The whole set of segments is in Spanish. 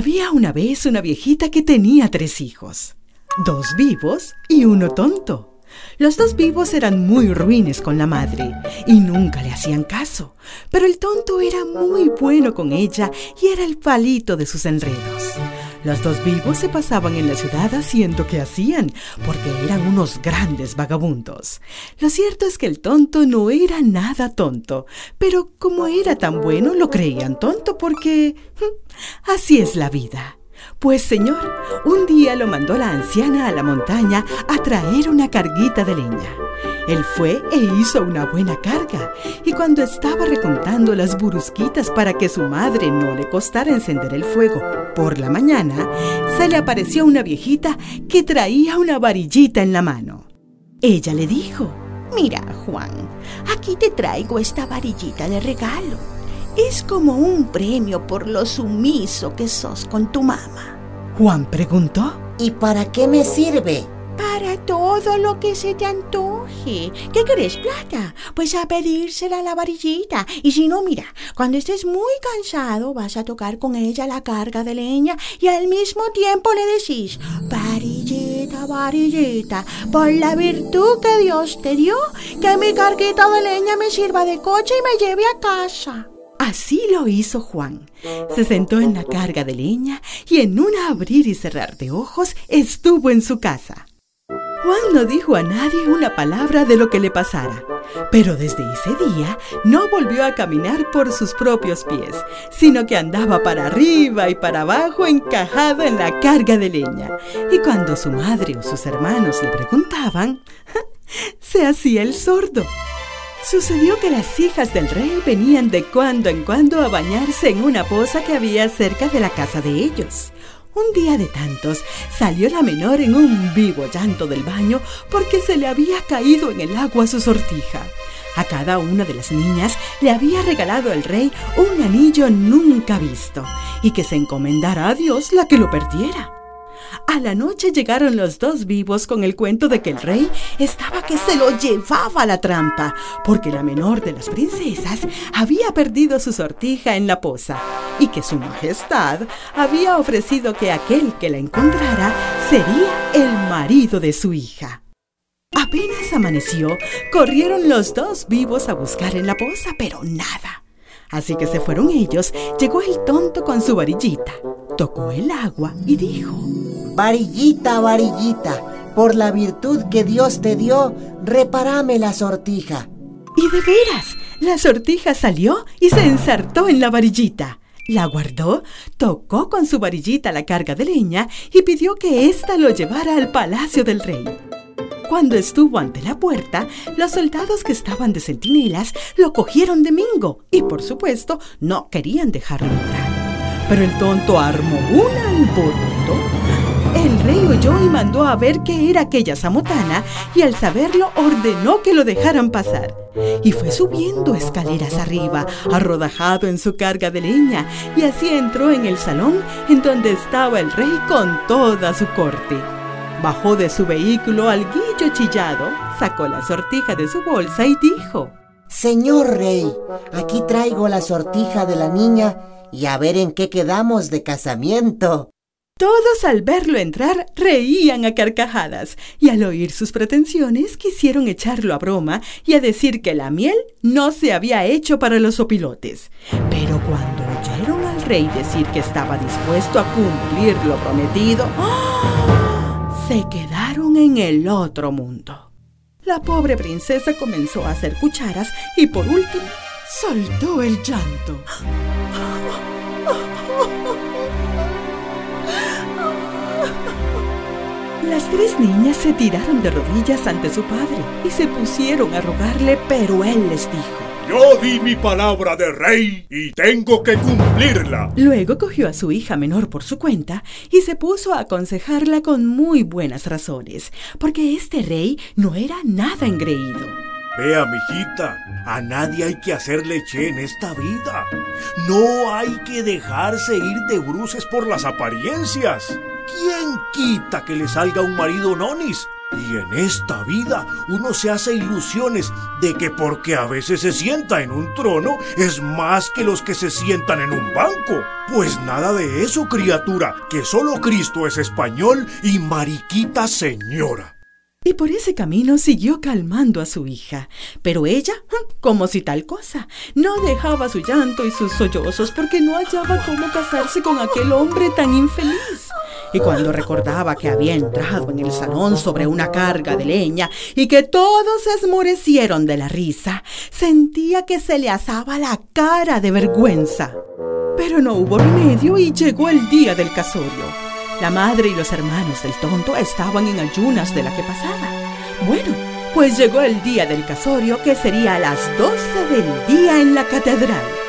Había una vez una viejita que tenía tres hijos, dos vivos y uno tonto. Los dos vivos eran muy ruines con la madre y nunca le hacían caso, pero el tonto era muy bueno con ella y era el palito de sus enredos. Los dos vivos se pasaban en la ciudad haciendo que hacían, porque eran unos grandes vagabundos. Lo cierto es que el tonto no era nada tonto, pero como era tan bueno lo creían tonto porque... Así es la vida. Pues señor, un día lo mandó la anciana a la montaña a traer una carguita de leña. Él fue e hizo una buena carga, y cuando estaba recontando las burusquitas para que su madre no le costara encender el fuego por la mañana, se le apareció una viejita que traía una varillita en la mano. Ella le dijo, Mira, Juan, aquí te traigo esta varillita de regalo. Es como un premio por lo sumiso que sos con tu mamá. Juan preguntó. ¿Y para qué me sirve? Para todo lo que se te antoje. ¿Qué querés, plata? Pues a pedírsela a la varillita. Y si no, mira, cuando estés muy cansado, vas a tocar con ella la carga de leña y al mismo tiempo le decís, varillita, varillita, por la virtud que Dios te dio, que mi carguita de leña me sirva de coche y me lleve a casa. Así lo hizo Juan. Se sentó en la carga de leña y en un abrir y cerrar de ojos estuvo en su casa. Juan no dijo a nadie una palabra de lo que le pasara, pero desde ese día no volvió a caminar por sus propios pies, sino que andaba para arriba y para abajo encajado en la carga de leña. Y cuando su madre o sus hermanos le preguntaban, se hacía el sordo. Sucedió que las hijas del rey venían de cuando en cuando a bañarse en una poza que había cerca de la casa de ellos. Un día de tantos salió la menor en un vivo llanto del baño porque se le había caído en el agua su sortija. A cada una de las niñas le había regalado el rey un anillo nunca visto y que se encomendara a Dios la que lo perdiera. A la noche llegaron los dos vivos con el cuento de que el rey estaba que se lo llevaba a la trampa, porque la menor de las princesas había perdido su sortija en la poza y que su majestad había ofrecido que aquel que la encontrara sería el marido de su hija. Apenas amaneció, corrieron los dos vivos a buscar en la poza, pero nada. Así que se fueron ellos, llegó el tonto con su varillita, tocó el agua y dijo, Varillita, varillita, por la virtud que Dios te dio, repárame la sortija. Y de veras, la sortija salió y se ensartó en la varillita. La guardó, tocó con su varillita la carga de leña y pidió que ésta lo llevara al palacio del rey. Cuando estuvo ante la puerta, los soldados que estaban de centinelas lo cogieron de mingo y, por supuesto, no querían dejarlo entrar. Pero el tonto armó un alboroto el rey oyó y mandó a ver qué era aquella zamotana y al saberlo ordenó que lo dejaran pasar. Y fue subiendo escaleras arriba, arrodajado en su carga de leña, y así entró en el salón en donde estaba el rey con toda su corte. Bajó de su vehículo al guillo chillado, sacó la sortija de su bolsa y dijo, Señor rey, aquí traigo la sortija de la niña y a ver en qué quedamos de casamiento. Todos al verlo entrar reían a carcajadas y al oír sus pretensiones quisieron echarlo a broma y a decir que la miel no se había hecho para los opilotes. Pero cuando oyeron al rey decir que estaba dispuesto a cumplir lo prometido, ¡ah! se quedaron en el otro mundo. La pobre princesa comenzó a hacer cucharas y por último soltó el llanto. Las tres niñas se tiraron de rodillas ante su padre y se pusieron a rogarle, pero él les dijo, yo di mi palabra de rey y tengo que cumplirla. Luego cogió a su hija menor por su cuenta y se puso a aconsejarla con muy buenas razones, porque este rey no era nada engreído. Vea, mijita, a nadie hay que hacer leche en esta vida. No hay que dejarse ir de bruces por las apariencias. ¿Quién quita que le salga un marido nonis? Y en esta vida uno se hace ilusiones de que porque a veces se sienta en un trono es más que los que se sientan en un banco. Pues nada de eso, criatura, que solo Cristo es español y Mariquita señora. Y por ese camino siguió calmando a su hija. Pero ella, como si tal cosa, no dejaba su llanto y sus sollozos porque no hallaba cómo casarse con aquel hombre tan infeliz. Y cuando recordaba que había entrado en el salón sobre una carga de leña y que todos se esmorecieron de la risa, sentía que se le asaba la cara de vergüenza. Pero no hubo remedio y llegó el día del casorio. La madre y los hermanos del tonto estaban en ayunas de la que pasaba. Bueno, pues llegó el día del casorio que sería a las 12 del día en la catedral.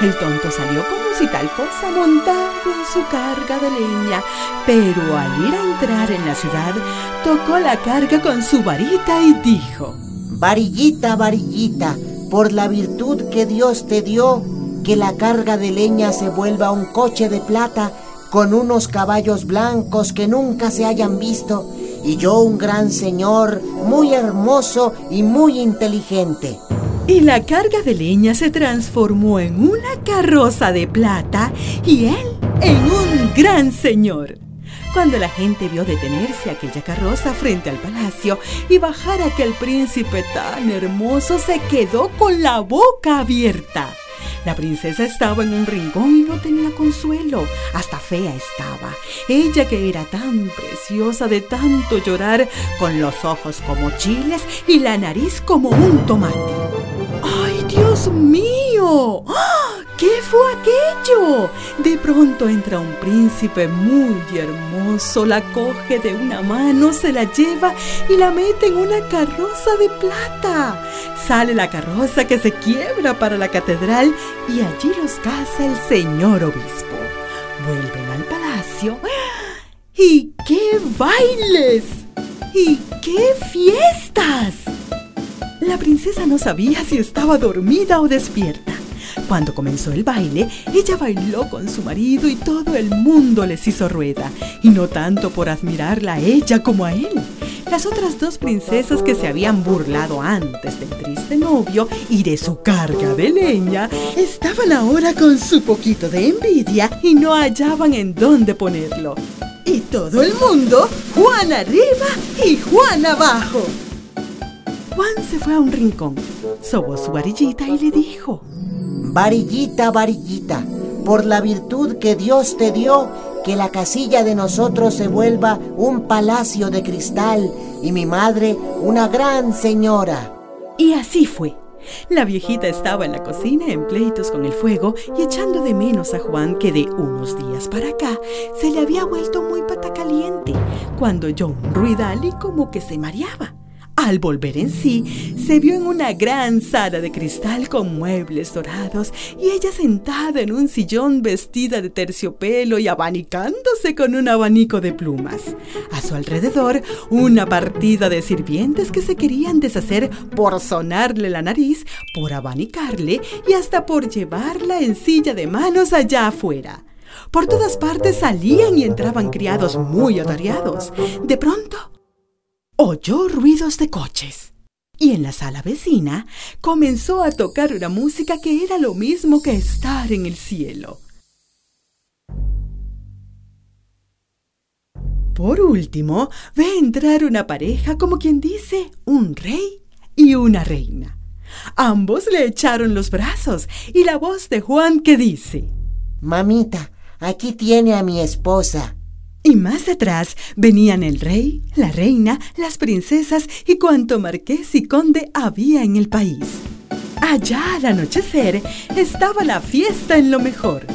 El tonto salió como si tal cosa montado en su carga de leña, pero al ir a entrar en la ciudad, tocó la carga con su varita y dijo, Varillita, varillita, por la virtud que Dios te dio, que la carga de leña se vuelva un coche de plata con unos caballos blancos que nunca se hayan visto, y yo un gran señor, muy hermoso y muy inteligente. Y la carga de leña se transformó en una carroza de plata y él en un gran señor. Cuando la gente vio detenerse aquella carroza frente al palacio y bajar aquel príncipe tan hermoso, se quedó con la boca abierta. La princesa estaba en un rincón y no tenía consuelo. Hasta fea estaba. Ella que era tan preciosa de tanto llorar, con los ojos como chiles y la nariz como un tomate. ¡Ay, Dios mío! ¡Ah! ¿Qué fue aquello? De pronto entra un príncipe muy hermoso, la coge de una mano, se la lleva y la mete en una carroza de plata. Sale la carroza que se quiebra para la catedral y allí los casa el señor obispo. Vuelven al palacio. ¡Y qué bailes! ¡Y qué fiestas! La princesa no sabía si estaba dormida o despierta. Cuando comenzó el baile, ella bailó con su marido y todo el mundo les hizo rueda, y no tanto por admirarla a ella como a él. Las otras dos princesas que se habían burlado antes del triste novio y de su carga de leña, estaban ahora con su poquito de envidia y no hallaban en dónde ponerlo. Y todo el mundo, Juan arriba y Juan abajo. Juan se fue a un rincón, sobó su varillita y le dijo, Varillita, varillita, por la virtud que Dios te dio, que la casilla de nosotros se vuelva un palacio de cristal y mi madre una gran señora. Y así fue. La viejita estaba en la cocina en pleitos con el fuego y echando de menos a Juan que de unos días para acá se le había vuelto muy patacaliente cuando oyó un ruidal y como que se mareaba. Al volver en sí, se vio en una gran sala de cristal con muebles dorados y ella sentada en un sillón vestida de terciopelo y abanicándose con un abanico de plumas. A su alrededor, una partida de sirvientes que se querían deshacer por sonarle la nariz, por abanicarle y hasta por llevarla en silla de manos allá afuera. Por todas partes salían y entraban criados muy atareados. De pronto, oyó ruidos de coches. Y en la sala vecina comenzó a tocar una música que era lo mismo que estar en el cielo. Por último, ve entrar una pareja como quien dice un rey y una reina. Ambos le echaron los brazos y la voz de Juan que dice, Mamita, aquí tiene a mi esposa. Y más atrás venían el rey, la reina, las princesas y cuanto marqués y conde había en el país. Allá al anochecer estaba la fiesta en lo mejor.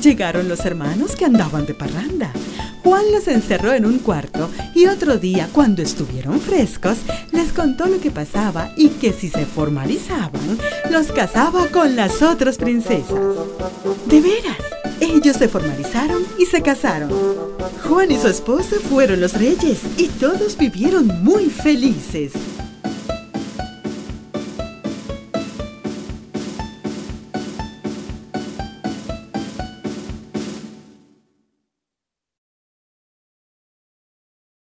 Llegaron los hermanos que andaban de parranda. Juan los encerró en un cuarto y otro día, cuando estuvieron frescos, les contó lo que pasaba y que si se formalizaban, los casaba con las otras princesas. De veras, ellos se formalizaron y se casaron. Juan y su esposa fueron los reyes y todos vivieron muy felices.